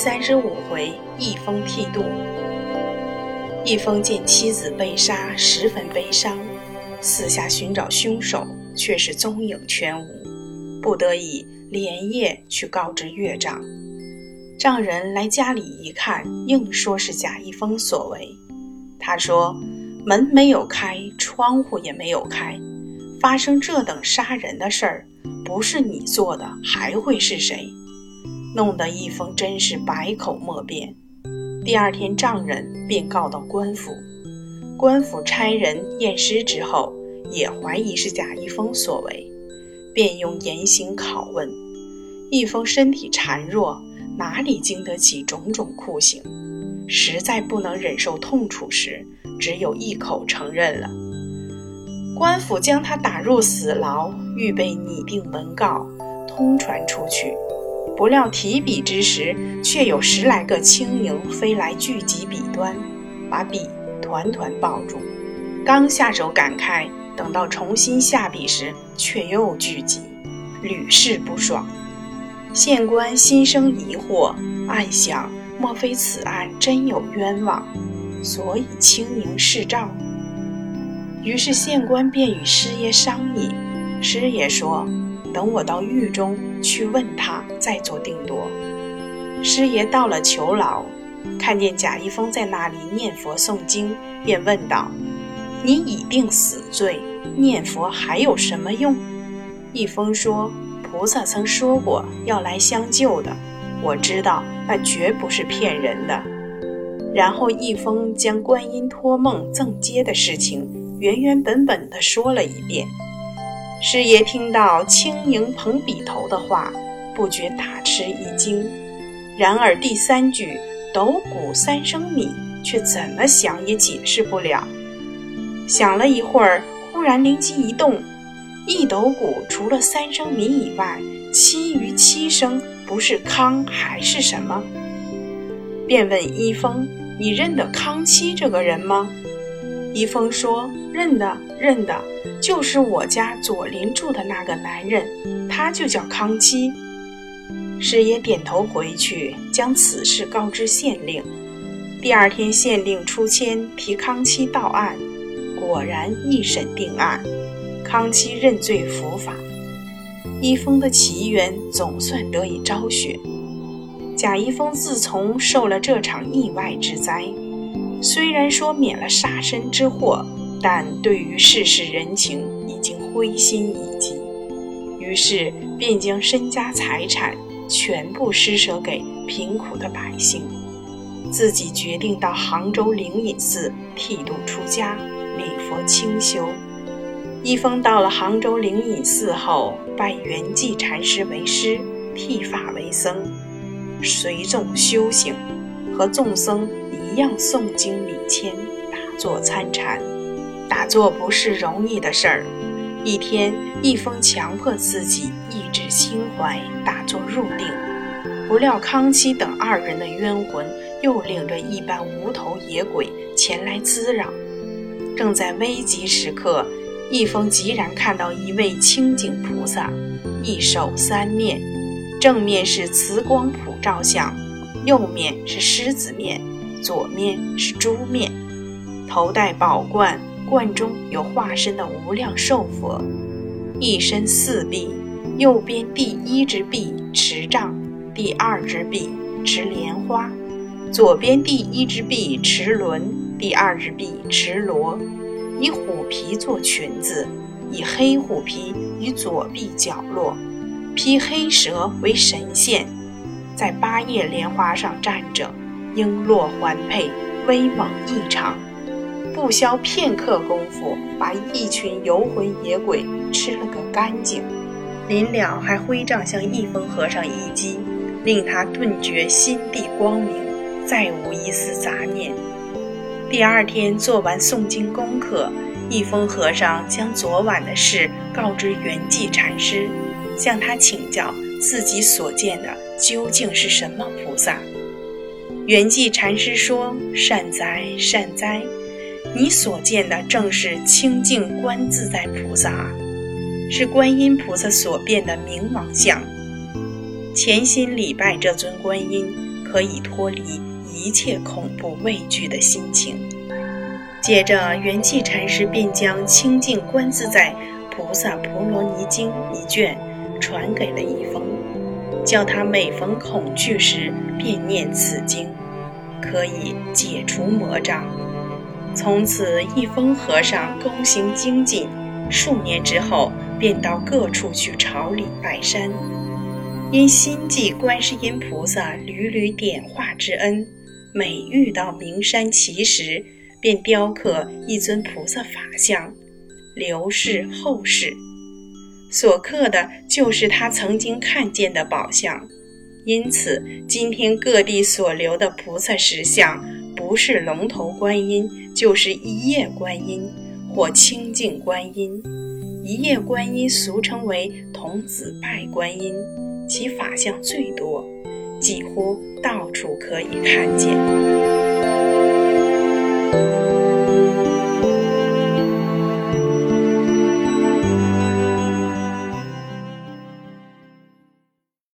三十五回，一封剃度。一封见妻子被杀，十分悲伤，四下寻找凶手，却是踪影全无，不得已连夜去告知岳丈。丈人来家里一看，硬说是贾一峰所为。他说：“门没有开，窗户也没有开，发生这等杀人的事儿，不是你做的，还会是谁？”弄得一封真是百口莫辩。第二天，丈人便告到官府，官府差人验尸之后，也怀疑是贾一峰所为，便用严刑拷问。一峰身体孱弱，哪里经得起种种酷刑？实在不能忍受痛楚时，只有一口承认了。官府将他打入死牢，预备拟定文告，通传出去。不料提笔之时，却有十来个青蝇飞来聚集笔端，把笔团团抱住。刚下手赶开，等到重新下笔时，却又聚集，屡试不爽。县官心生疑惑，暗想：莫非此案真有冤枉，所以轻盈示诏？于是县官便与师爷商议，师爷说。等我到狱中去问他，再做定夺。师爷到了囚牢，看见贾一峰在那里念佛诵经，便问道：“你已定死罪，念佛还有什么用？”一峰说：“菩萨曾说过要来相救的，我知道那绝不是骗人的。”然后一峰将观音托梦赠接的事情原原本本地说了一遍。师爷听到轻盈捧笔头的话，不觉大吃一惊。然而第三句“斗谷三升米”却怎么想也解释不了。想了一会儿，忽然灵机一动：一斗谷除了三升米以外，其余七升不是康还是什么？便问一峰：“你认得康七这个人吗？”一峰说：“认得，认得。”就是我家左邻住的那个男人，他就叫康七。师爷点头回去，将此事告知县令。第二天，县令出签提康七到案，果然一审定案，康七认罪伏法。一峰的奇缘总算得以昭雪。贾一峰自从受了这场意外之灾，虽然说免了杀身之祸。但对于世事人情已经灰心已极，于是便将身家财产全部施舍给贫苦的百姓，自己决定到杭州灵隐寺剃度出家，礼佛清修。一峰到了杭州灵隐寺后，拜圆寂禅师为师，剃发为僧，随众修行，和众僧一样诵经礼签，打坐参禅。打坐不是容易的事儿。一天，一峰强迫自己抑制心怀，打坐入定。不料康熙等二人的冤魂又领着一班无头野鬼前来滋扰。正在危急时刻，一峰急然看到一位清净菩萨，一手三面，正面是慈光普照相，右面是狮子面，左面是猪面，头戴宝冠。冠中有化身的无量寿佛，一身四臂，右边第一只臂持杖，第二只臂持莲花，左边第一只臂持轮，第二只臂持螺，以虎皮做裙子，以黑虎皮与左臂角落，披黑蛇为神仙，在八叶莲花上站着，璎珞环佩，威猛异常。不消片刻功夫，把一群游魂野鬼吃了个干净。临了还挥杖向一峰和尚一击，令他顿觉心地光明，再无一丝杂念。第二天做完诵经功课，一峰和尚将昨晚的事告知圆寂禅师，向他请教自己所见的究竟是什么菩萨。圆寂禅师说：“善哉，善哉。”你所见的正是清净观自在菩萨，是观音菩萨所变的明王像。潜心礼拜这尊观音，可以脱离一切恐怖畏惧的心情。接着，圆寂禅师便将清净观自在菩萨婆罗尼经一卷传给了一封，叫他每逢恐惧时便念此经，可以解除魔障。从此，一封和尚躬行精进，数年之后便到各处去朝礼拜山。因心记观世音菩萨屡屡点化之恩，每遇到名山奇石。便雕刻一尊菩萨法像，留世后世。所刻的就是他曾经看见的宝像，因此今天各地所留的菩萨石像，不是龙头观音，就是一叶观音或清净观音。一叶观音俗称为童子拜观音，其法像最多，几乎到处可以看见。